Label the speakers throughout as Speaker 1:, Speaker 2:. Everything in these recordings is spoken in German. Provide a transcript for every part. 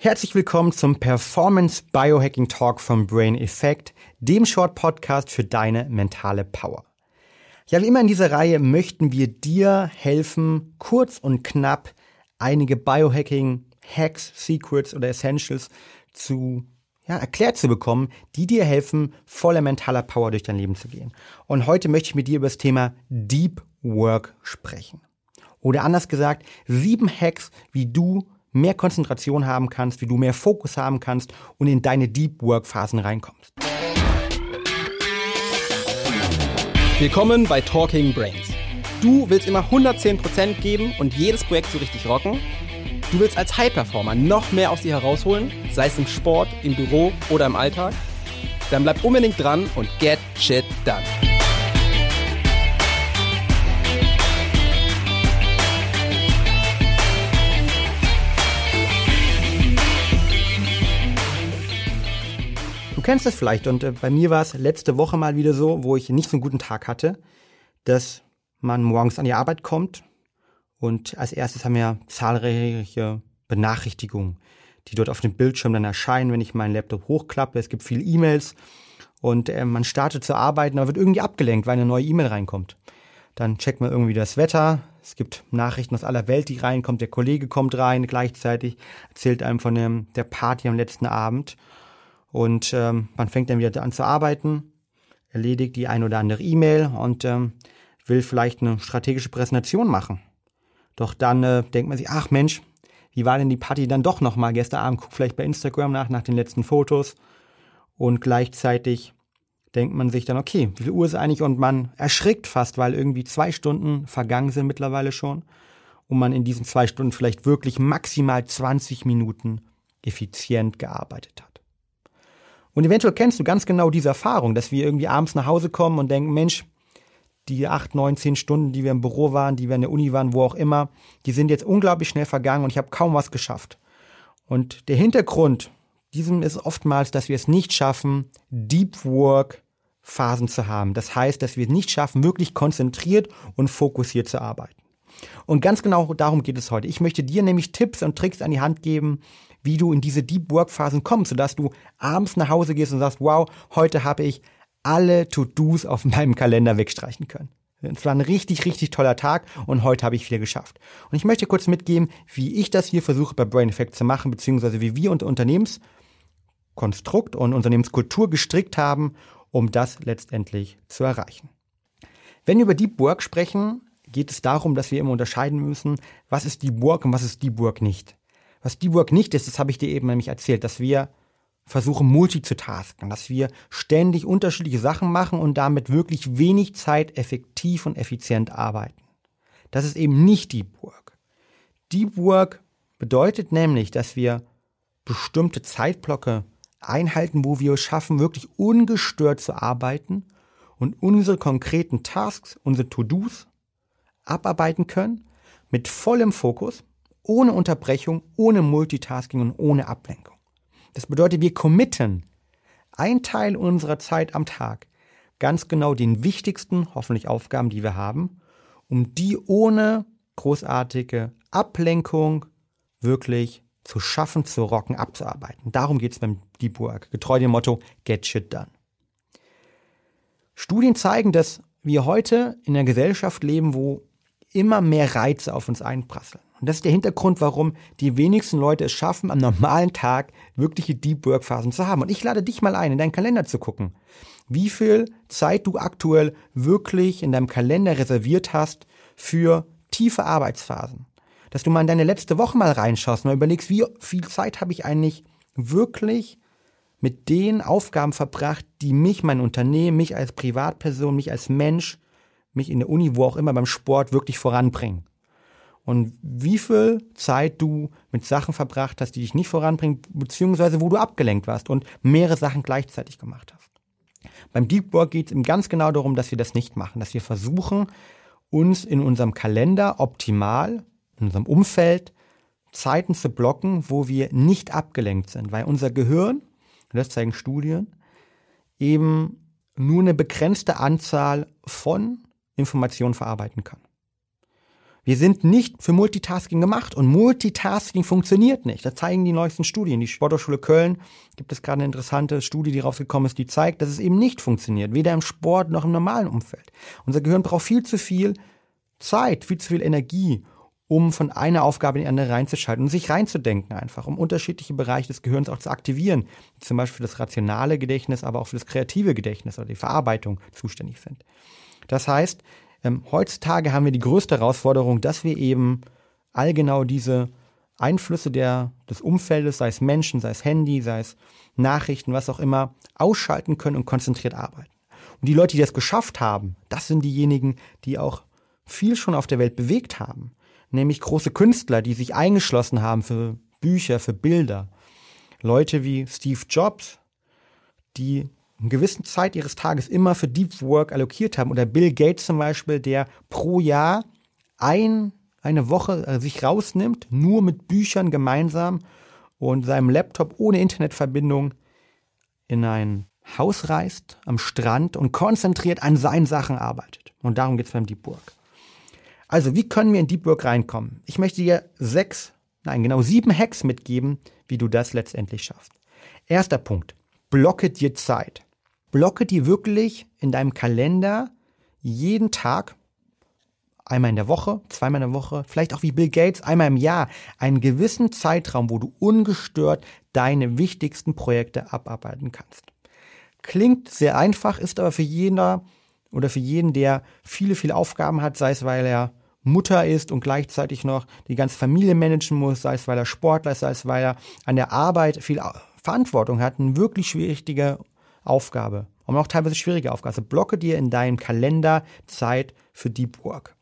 Speaker 1: Herzlich willkommen zum Performance Biohacking Talk vom Brain Effect, dem Short Podcast für deine mentale Power. Ja, wie immer in dieser Reihe möchten wir dir helfen, kurz und knapp einige Biohacking Hacks, Secrets oder Essentials zu ja, erklärt zu bekommen, die dir helfen, voller mentaler Power durch dein Leben zu gehen. Und heute möchte ich mit dir über das Thema Deep Work sprechen. Oder anders gesagt, sieben Hacks, wie du mehr Konzentration haben kannst, wie du mehr Fokus haben kannst und in deine Deep Work Phasen reinkommst.
Speaker 2: Willkommen bei Talking Brains. Du willst immer 110% geben und jedes Projekt so richtig rocken? Du willst als High-Performer noch mehr aus dir herausholen, sei es im Sport, im Büro oder im Alltag? Dann bleib unbedingt dran und get shit done.
Speaker 1: Kennst es vielleicht und äh, bei mir war es letzte Woche mal wieder so, wo ich nicht so einen guten Tag hatte, dass man morgens an die Arbeit kommt und als erstes haben wir zahlreiche Benachrichtigungen, die dort auf dem Bildschirm dann erscheinen, wenn ich meinen Laptop hochklappe. Es gibt viele E-Mails und äh, man startet zu arbeiten, aber wird irgendwie abgelenkt, weil eine neue E-Mail reinkommt. Dann checkt man irgendwie das Wetter. Es gibt Nachrichten aus aller Welt, die reinkommt. Der Kollege kommt rein gleichzeitig, erzählt einem von dem, der Party am letzten Abend. Und ähm, man fängt dann wieder an zu arbeiten, erledigt die ein oder andere E-Mail und ähm, will vielleicht eine strategische Präsentation machen. Doch dann äh, denkt man sich, ach Mensch, wie war denn die Party dann doch nochmal gestern Abend? Guck vielleicht bei Instagram nach, nach den letzten Fotos. Und gleichzeitig denkt man sich dann, okay, wie viel Uhr ist eigentlich? Und man erschrickt fast, weil irgendwie zwei Stunden vergangen sind mittlerweile schon. Und man in diesen zwei Stunden vielleicht wirklich maximal 20 Minuten effizient gearbeitet hat. Und eventuell kennst du ganz genau diese Erfahrung, dass wir irgendwie abends nach Hause kommen und denken, Mensch, die acht, neun, zehn Stunden, die wir im Büro waren, die wir in der Uni waren, wo auch immer, die sind jetzt unglaublich schnell vergangen und ich habe kaum was geschafft. Und der Hintergrund diesem ist oftmals, dass wir es nicht schaffen, Deep Work Phasen zu haben. Das heißt, dass wir es nicht schaffen, wirklich konzentriert und fokussiert zu arbeiten. Und ganz genau darum geht es heute. Ich möchte dir nämlich Tipps und Tricks an die Hand geben, wie du in diese Deep Work Phasen kommst, sodass du abends nach Hause gehst und sagst, wow, heute habe ich alle To-Dos auf meinem Kalender wegstreichen können. Es war ein richtig, richtig toller Tag und heute habe ich viel geschafft. Und ich möchte kurz mitgeben, wie ich das hier versuche bei Brain Effect zu machen, beziehungsweise wie wir unser Unternehmenskonstrukt und Unternehmenskultur gestrickt haben, um das letztendlich zu erreichen. Wenn wir über Deep Work sprechen, geht es darum, dass wir immer unterscheiden müssen, was ist Deep Work und was ist Deep Work nicht. Was Deep Work nicht ist, das habe ich dir eben nämlich erzählt, dass wir versuchen multitasken, dass wir ständig unterschiedliche Sachen machen und damit wirklich wenig Zeit effektiv und effizient arbeiten. Das ist eben nicht Deep Work. Deep Work bedeutet nämlich, dass wir bestimmte Zeitblöcke einhalten, wo wir es schaffen, wirklich ungestört zu arbeiten und unsere konkreten Tasks, unsere To-Dos abarbeiten können mit vollem Fokus ohne Unterbrechung, ohne Multitasking und ohne Ablenkung. Das bedeutet, wir committen ein Teil unserer Zeit am Tag ganz genau den wichtigsten, hoffentlich Aufgaben, die wir haben, um die ohne großartige Ablenkung wirklich zu schaffen, zu rocken, abzuarbeiten. Darum geht es beim Deep Work, getreu dem Motto Get Shit Done. Studien zeigen, dass wir heute in einer Gesellschaft leben, wo immer mehr Reize auf uns einprasseln. Und das ist der Hintergrund, warum die wenigsten Leute es schaffen, am normalen Tag wirkliche Deep Work Phasen zu haben. Und ich lade dich mal ein, in deinen Kalender zu gucken, wie viel Zeit du aktuell wirklich in deinem Kalender reserviert hast für tiefe Arbeitsphasen. Dass du mal in deine letzte Woche mal reinschaust und mal überlegst, wie viel Zeit habe ich eigentlich wirklich mit den Aufgaben verbracht, die mich, mein Unternehmen, mich als Privatperson, mich als Mensch, mich in der Uni, wo auch immer beim Sport wirklich voranbringen und wie viel Zeit du mit Sachen verbracht hast, die dich nicht voranbringen, beziehungsweise wo du abgelenkt warst und mehrere Sachen gleichzeitig gemacht hast. Beim Deep Work geht es ihm ganz genau darum, dass wir das nicht machen, dass wir versuchen, uns in unserem Kalender optimal, in unserem Umfeld, Zeiten zu blocken, wo wir nicht abgelenkt sind, weil unser Gehirn, das zeigen Studien, eben nur eine begrenzte Anzahl von Informationen verarbeiten kann. Wir sind nicht für Multitasking gemacht und Multitasking funktioniert nicht. Das zeigen die neuesten Studien. Die Sporthochschule Köln gibt es gerade eine interessante Studie, die rausgekommen ist, die zeigt, dass es eben nicht funktioniert, weder im Sport noch im normalen Umfeld. Unser Gehirn braucht viel zu viel Zeit, viel zu viel Energie, um von einer Aufgabe in die andere reinzuschalten und sich reinzudenken einfach, um unterschiedliche Bereiche des Gehirns auch zu aktivieren, die zum Beispiel für das rationale Gedächtnis, aber auch für das kreative Gedächtnis oder die Verarbeitung zuständig sind. Das heißt, ähm, heutzutage haben wir die größte Herausforderung, dass wir eben all genau diese Einflüsse der, des Umfeldes, sei es Menschen, sei es Handy, sei es Nachrichten, was auch immer, ausschalten können und konzentriert arbeiten. Und die Leute, die das geschafft haben, das sind diejenigen, die auch viel schon auf der Welt bewegt haben nämlich große Künstler, die sich eingeschlossen haben für Bücher, für Bilder. Leute wie Steve Jobs, die eine gewisse Zeit ihres Tages immer für Deep Work allokiert haben. Oder Bill Gates zum Beispiel, der pro Jahr ein, eine Woche äh, sich rausnimmt, nur mit Büchern gemeinsam und seinem Laptop ohne Internetverbindung in ein Haus reist am Strand und konzentriert an seinen Sachen arbeitet. Und darum geht es beim Deep Work. Also, wie können wir in Deep Work reinkommen? Ich möchte dir sechs, nein, genau sieben Hacks mitgeben, wie du das letztendlich schaffst. Erster Punkt. Blocke dir Zeit. Blocke dir wirklich in deinem Kalender jeden Tag, einmal in der Woche, zweimal in der Woche, vielleicht auch wie Bill Gates, einmal im Jahr, einen gewissen Zeitraum, wo du ungestört deine wichtigsten Projekte abarbeiten kannst. Klingt sehr einfach, ist aber für jeder oder für jeden, der viele, viele Aufgaben hat, sei es weil er Mutter ist und gleichzeitig noch die ganze Familie managen muss, sei es weil er Sportler ist, sei es weil er an der Arbeit viel Verantwortung hat, eine wirklich schwierige Aufgabe. Und auch teilweise schwierige Aufgabe. Also blocke dir in deinem Kalender Zeit für Deep Work.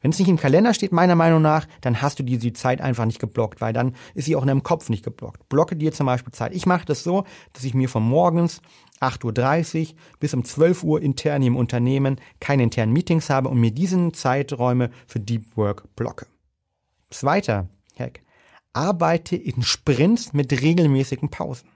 Speaker 1: Wenn es nicht im Kalender steht, meiner Meinung nach, dann hast du diese Zeit einfach nicht geblockt, weil dann ist sie auch in deinem Kopf nicht geblockt. Blocke dir zum Beispiel Zeit. Ich mache das so, dass ich mir von morgens 8.30 Uhr bis um 12 Uhr intern im Unternehmen keine internen Meetings habe und mir diesen Zeiträume für Deep Work blocke. Zweiter Hack. Arbeite in Sprints mit regelmäßigen Pausen.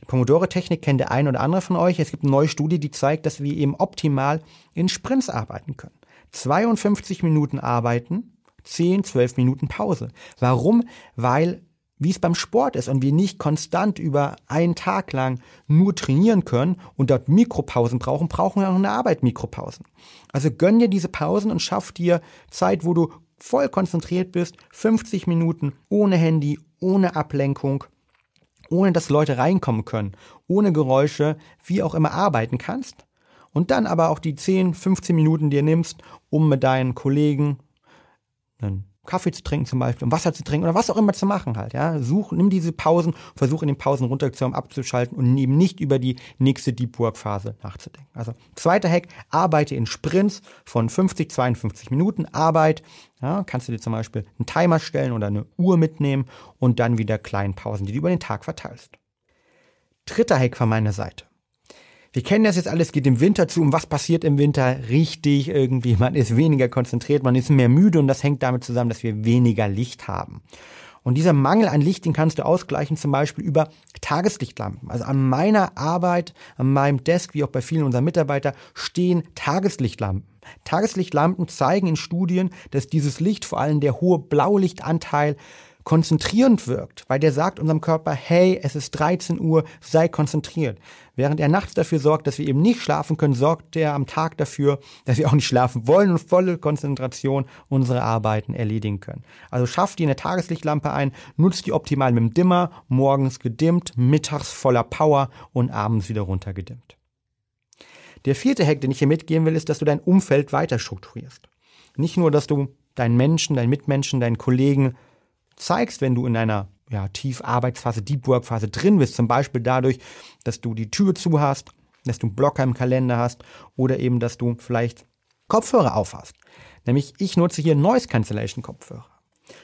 Speaker 1: Die Pomodoro-Technik kennt der ein oder andere von euch. Es gibt eine neue Studie, die zeigt, dass wir eben optimal in Sprints arbeiten können. 52 Minuten arbeiten, 10, 12 Minuten Pause. Warum? Weil wie es beim Sport ist und wir nicht konstant über einen Tag lang nur trainieren können und dort Mikropausen brauchen, brauchen wir auch eine Arbeit Mikropausen. Also gönn dir diese Pausen und schaff dir Zeit, wo du voll konzentriert bist, 50 Minuten ohne Handy, ohne Ablenkung, ohne dass Leute reinkommen können, ohne Geräusche, wie auch immer arbeiten kannst. Und dann aber auch die 10, 15 Minuten dir nimmst, um mit deinen Kollegen einen Kaffee zu trinken zum Beispiel, um Wasser zu trinken oder was auch immer zu machen halt, ja. Such, nimm diese Pausen, versuch in den Pausen runterzukommen, abzuschalten und eben nicht über die nächste Deep Work Phase nachzudenken. Also, zweiter Hack, arbeite in Sprints von 50, 52 Minuten Arbeit. Ja, kannst du dir zum Beispiel einen Timer stellen oder eine Uhr mitnehmen und dann wieder kleinen Pausen, die du über den Tag verteilst. Dritter Hack von meiner Seite. Wir kennen das jetzt alles, geht im Winter zu. Und was passiert im Winter? Richtig irgendwie. Man ist weniger konzentriert, man ist mehr müde und das hängt damit zusammen, dass wir weniger Licht haben. Und dieser Mangel an Licht, den kannst du ausgleichen, zum Beispiel über Tageslichtlampen. Also an meiner Arbeit, an meinem Desk, wie auch bei vielen unserer Mitarbeiter, stehen Tageslichtlampen. Tageslichtlampen zeigen in Studien, dass dieses Licht, vor allem der hohe Blaulichtanteil, konzentrierend wirkt, weil der sagt unserem Körper, hey, es ist 13 Uhr, sei konzentriert. Während er nachts dafür sorgt, dass wir eben nicht schlafen können, sorgt er am Tag dafür, dass wir auch nicht schlafen wollen und volle Konzentration unsere Arbeiten erledigen können. Also schafft dir eine Tageslichtlampe ein, nutzt die optimal mit dem Dimmer, morgens gedimmt, mittags voller Power und abends wieder runtergedimmt. Der vierte Hack, den ich hier mitgeben will, ist, dass du dein Umfeld weiter strukturierst. Nicht nur, dass du deinen Menschen, deinen Mitmenschen, deinen Kollegen zeigst, wenn du in einer ja, Tiefarbeitsphase, Deep Work Phase drin bist, zum Beispiel dadurch, dass du die Tür zu hast, dass du einen Blocker im Kalender hast oder eben, dass du vielleicht Kopfhörer aufhast. Nämlich ich nutze hier Noise Cancellation Kopfhörer.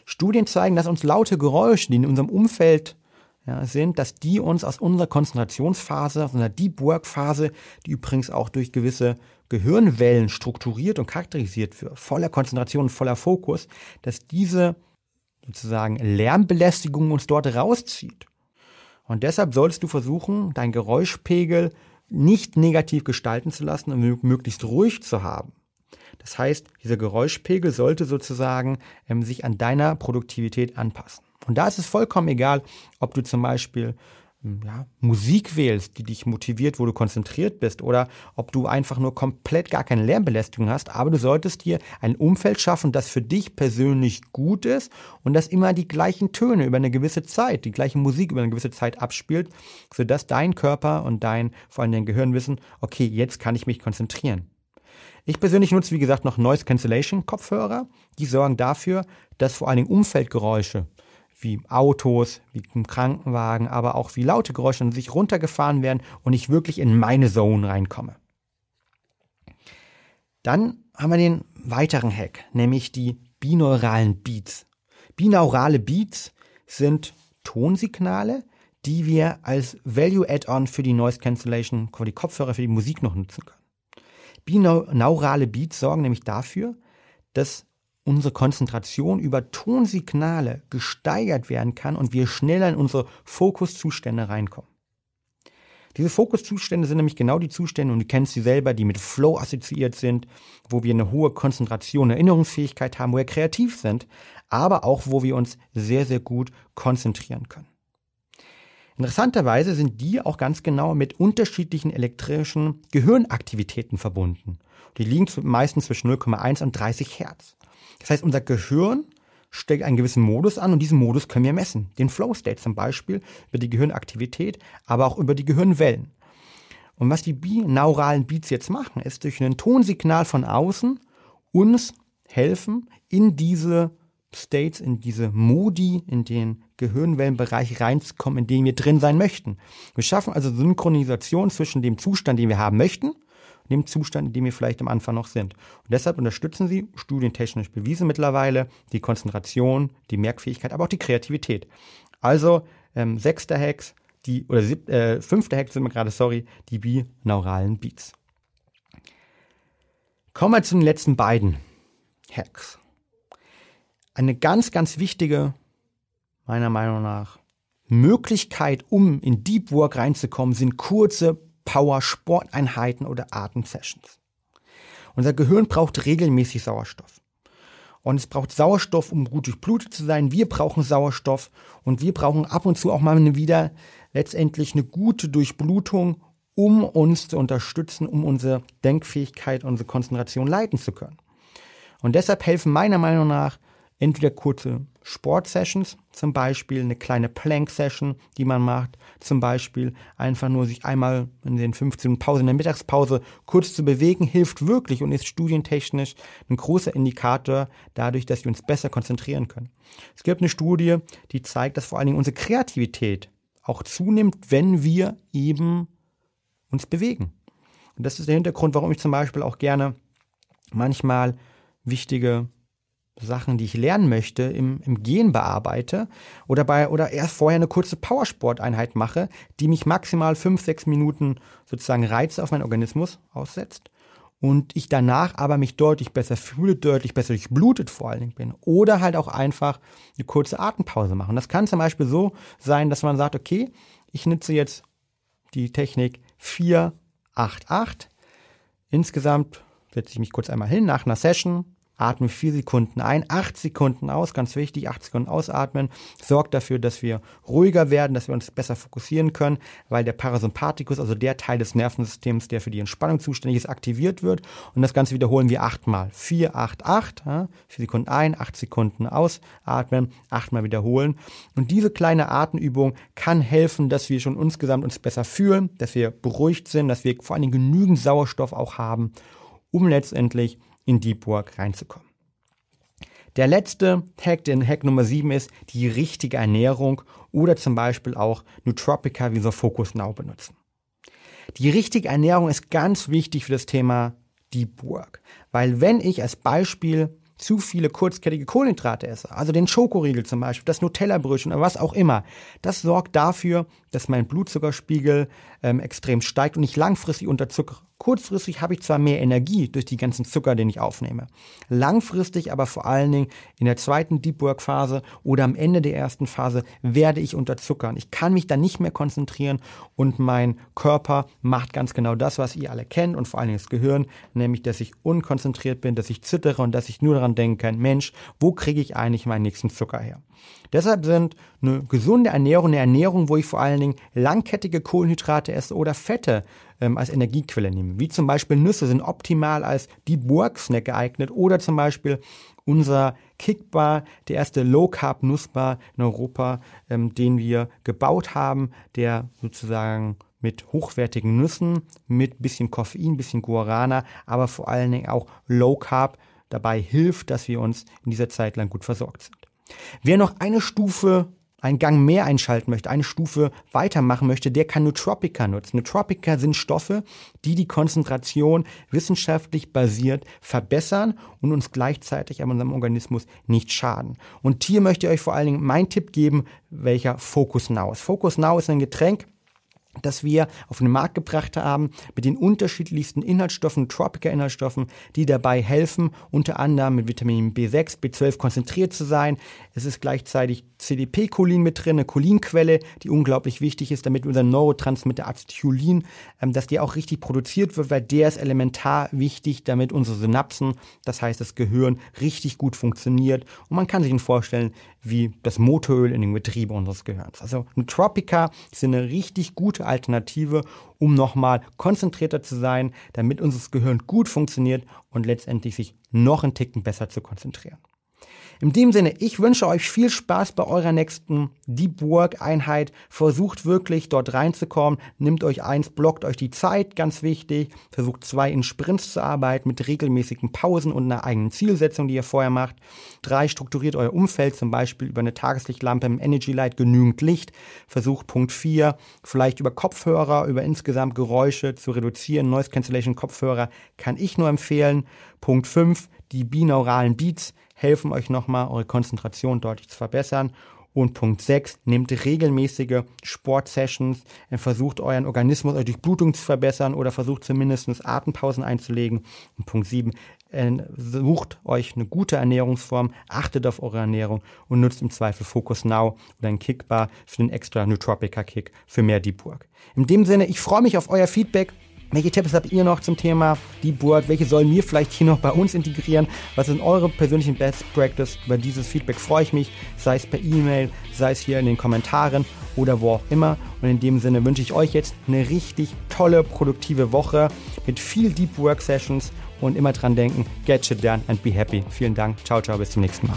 Speaker 1: Studien zeigen, dass uns laute Geräusche, die in unserem Umfeld ja, sind, dass die uns aus unserer Konzentrationsphase, aus unserer Deep Work Phase, die übrigens auch durch gewisse Gehirnwellen strukturiert und charakterisiert wird, voller Konzentration voller Fokus, dass diese sozusagen Lärmbelästigung uns dort rauszieht. Und deshalb solltest du versuchen, deinen Geräuschpegel nicht negativ gestalten zu lassen und möglichst ruhig zu haben. Das heißt, dieser Geräuschpegel sollte sozusagen ähm, sich an deiner Produktivität anpassen. Und da ist es vollkommen egal, ob du zum Beispiel ja, Musik wählst, die dich motiviert, wo du konzentriert bist, oder ob du einfach nur komplett gar keine Lärmbelästigung hast, aber du solltest dir ein Umfeld schaffen, das für dich persönlich gut ist und das immer die gleichen Töne über eine gewisse Zeit, die gleiche Musik über eine gewisse Zeit abspielt, sodass dein Körper und dein, vor allem dein Gehirn wissen, okay, jetzt kann ich mich konzentrieren. Ich persönlich nutze, wie gesagt, noch Noise Cancellation Kopfhörer. Die sorgen dafür, dass vor allen Dingen Umfeldgeräusche, wie Autos, wie ein Krankenwagen, aber auch wie laute Geräusche an sich runtergefahren werden und ich wirklich in meine Zone reinkomme. Dann haben wir den weiteren Hack, nämlich die binauralen Beats. Binaurale Beats sind Tonsignale, die wir als Value Add-on für die Noise Cancellation, für die Kopfhörer, für die Musik noch nutzen können. Binaurale Beats sorgen nämlich dafür, dass unsere Konzentration über Tonsignale gesteigert werden kann und wir schneller in unsere Fokuszustände reinkommen. Diese Fokuszustände sind nämlich genau die Zustände, und du kennst sie selber, die mit Flow assoziiert sind, wo wir eine hohe Konzentration, Erinnerungsfähigkeit haben, wo wir kreativ sind, aber auch wo wir uns sehr, sehr gut konzentrieren können. Interessanterweise sind die auch ganz genau mit unterschiedlichen elektrischen Gehirnaktivitäten verbunden. Die liegen meistens zwischen 0,1 und 30 Hertz. Das heißt, unser Gehirn steckt einen gewissen Modus an und diesen Modus können wir messen. Den Flow State zum Beispiel über die Gehirnaktivität, aber auch über die Gehirnwellen. Und was die binauralen Beats jetzt machen, ist durch ein Tonsignal von außen uns helfen, in diese States, in diese Modi, in den Gehirnwellenbereich reinzukommen, in dem wir drin sein möchten. Wir schaffen also Synchronisation zwischen dem Zustand, den wir haben möchten, dem Zustand, in dem wir vielleicht am Anfang noch sind. Und deshalb unterstützen sie, studientechnisch bewiesen mittlerweile, die Konzentration, die Merkfähigkeit, aber auch die Kreativität. Also ähm, sechster Hex, die, oder sieb, äh, fünfter Hex sind wir gerade, sorry, die binauralen Beats. Kommen wir zu den letzten beiden Hacks. Eine ganz, ganz wichtige, meiner Meinung nach, Möglichkeit, um in Deep Work reinzukommen, sind kurze Power-Sporteinheiten oder Atemsessions. Unser Gehirn braucht regelmäßig Sauerstoff. Und es braucht Sauerstoff, um gut durchblutet zu sein. Wir brauchen Sauerstoff und wir brauchen ab und zu auch mal wieder letztendlich eine gute Durchblutung, um uns zu unterstützen, um unsere Denkfähigkeit, unsere Konzentration leiten zu können. Und deshalb helfen meiner Meinung nach entweder kurze Sportsessions, zum Beispiel eine kleine Plank-Session, die man macht, zum Beispiel einfach nur sich einmal in den 15 Pausen in der Mittagspause kurz zu bewegen, hilft wirklich und ist studientechnisch ein großer Indikator dadurch, dass wir uns besser konzentrieren können. Es gibt eine Studie, die zeigt, dass vor allen Dingen unsere Kreativität auch zunimmt, wenn wir eben uns bewegen. Und das ist der Hintergrund, warum ich zum Beispiel auch gerne manchmal wichtige Sachen, die ich lernen möchte, im, im Gehen bearbeite oder bei oder erst vorher eine kurze Powersporteinheit mache, die mich maximal fünf, sechs Minuten sozusagen Reize auf meinen Organismus aussetzt und ich danach aber mich deutlich besser fühle, deutlich besser durchblutet vor allen Dingen bin. Oder halt auch einfach eine kurze Atempause machen. Das kann zum Beispiel so sein, dass man sagt, okay, ich nutze jetzt die Technik 488. Insgesamt setze ich mich kurz einmal hin nach einer Session, atme vier Sekunden ein, acht Sekunden aus, ganz wichtig, acht Sekunden ausatmen, sorgt dafür, dass wir ruhiger werden, dass wir uns besser fokussieren können, weil der Parasympathikus, also der Teil des Nervensystems, der für die Entspannung zuständig ist, aktiviert wird. Und das Ganze wiederholen wir achtmal. Vier, acht, acht, ja, vier Sekunden ein, acht Sekunden ausatmen, achtmal wiederholen. Und diese kleine Atemübung kann helfen, dass wir schon insgesamt uns besser fühlen, dass wir beruhigt sind, dass wir vor Dingen genügend Sauerstoff auch haben, um letztendlich in Deep Work reinzukommen. Der letzte Hack, den Hack Nummer 7 ist die richtige Ernährung oder zum Beispiel auch Nootropica wie so Focus Now benutzen. Die richtige Ernährung ist ganz wichtig für das Thema Deep Work, weil wenn ich als Beispiel zu viele kurzkettige Kohlenhydrate esse, also den Schokoriegel zum Beispiel, das Nutella-Brötchen oder was auch immer, das sorgt dafür, dass mein Blutzuckerspiegel ähm, extrem steigt und ich langfristig unterzuckere. Kurzfristig habe ich zwar mehr Energie durch die ganzen Zucker, den ich aufnehme. Langfristig aber vor allen Dingen in der zweiten Deep Work Phase oder am Ende der ersten Phase werde ich unterzuckern. Ich kann mich dann nicht mehr konzentrieren und mein Körper macht ganz genau das, was ihr alle kennt und vor allen Dingen das Gehirn, nämlich, dass ich unkonzentriert bin, dass ich zittere und dass ich nur daran denken kann, Mensch, wo kriege ich eigentlich meinen nächsten Zucker her? Deshalb sind eine gesunde Ernährung eine Ernährung, wo ich vor allen Dingen langkettige Kohlenhydrate esse oder Fette ähm, als Energiequelle nehme. Wie zum Beispiel Nüsse sind optimal als Deep Work geeignet oder zum Beispiel unser Kickbar, der erste Low Carb Nussbar in Europa, ähm, den wir gebaut haben, der sozusagen mit hochwertigen Nüssen, mit bisschen Koffein, bisschen Guarana, aber vor allen Dingen auch Low Carb dabei hilft, dass wir uns in dieser Zeit lang gut versorgt sind. Wer noch eine Stufe einen Gang mehr einschalten möchte, eine Stufe weitermachen möchte, der kann Nootropica nutzen. Nootropica sind Stoffe, die die Konzentration wissenschaftlich basiert verbessern und uns gleichzeitig an unserem Organismus nicht schaden. Und hier möchte ich euch vor allen Dingen meinen Tipp geben, welcher Focus Now ist. Focus Now ist ein Getränk, das wir auf den Markt gebracht haben mit den unterschiedlichsten Inhaltsstoffen, Tropica-Inhaltsstoffen, die dabei helfen, unter anderem mit Vitamin B6, B12 konzentriert zu sein. Es ist gleichzeitig CDP-Cholin mit drin, eine Cholinquelle, die unglaublich wichtig ist, damit unser Neurotransmitter Acetylcholin, ähm, dass der auch richtig produziert wird, weil der ist elementar wichtig, damit unsere Synapsen, das heißt das Gehirn, richtig gut funktioniert. Und man kann sich vorstellen, wie das Motoröl in den Getriebe unseres Gehirns. Also Nootropica ist eine richtig gute Alternative, um nochmal konzentrierter zu sein, damit unser Gehirn gut funktioniert und letztendlich sich noch einen Ticken besser zu konzentrieren. In dem Sinne, ich wünsche euch viel Spaß bei eurer nächsten Deep Work Einheit. Versucht wirklich dort reinzukommen. Nimmt euch eins, blockt euch die Zeit, ganz wichtig. Versucht zwei in Sprints zu arbeiten mit regelmäßigen Pausen und einer eigenen Zielsetzung, die ihr vorher macht. Drei, strukturiert euer Umfeld, zum Beispiel über eine Tageslichtlampe im Energy Light genügend Licht. Versucht Punkt vier, vielleicht über Kopfhörer, über insgesamt Geräusche zu reduzieren. Noise Cancellation Kopfhörer kann ich nur empfehlen. Punkt fünf, die binauralen Beats helfen euch nochmal, eure Konzentration deutlich zu verbessern. Und Punkt 6, nehmt regelmäßige Sportsessions, versucht euren Organismus, eure Durchblutung zu verbessern oder versucht zumindest Atempausen einzulegen. Und Punkt 7, sucht euch eine gute Ernährungsform, achtet auf eure Ernährung und nutzt im Zweifel Focus Now oder ein Kickbar für den extra Nootropica Kick für mehr Deep Work. In dem Sinne, ich freue mich auf euer Feedback. Welche Tipps habt ihr noch zum Thema Deep Work? Welche sollen wir vielleicht hier noch bei uns integrieren? Was sind eure persönlichen Best Practice? Über dieses Feedback freue ich mich, sei es per E-Mail, sei es hier in den Kommentaren oder wo auch immer. Und in dem Sinne wünsche ich euch jetzt eine richtig tolle, produktive Woche mit viel Deep Work Sessions und immer dran denken, get shit done and be happy. Vielen Dank. Ciao, ciao, bis zum nächsten Mal.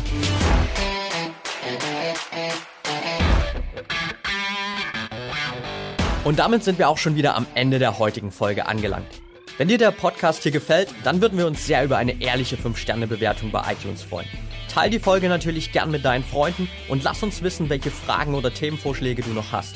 Speaker 2: Und damit sind wir auch schon wieder am Ende der heutigen Folge angelangt. Wenn dir der Podcast hier gefällt, dann würden wir uns sehr über eine ehrliche 5-Sterne-Bewertung bei iTunes freuen. Teil die Folge natürlich gern mit deinen Freunden und lass uns wissen, welche Fragen oder Themenvorschläge du noch hast.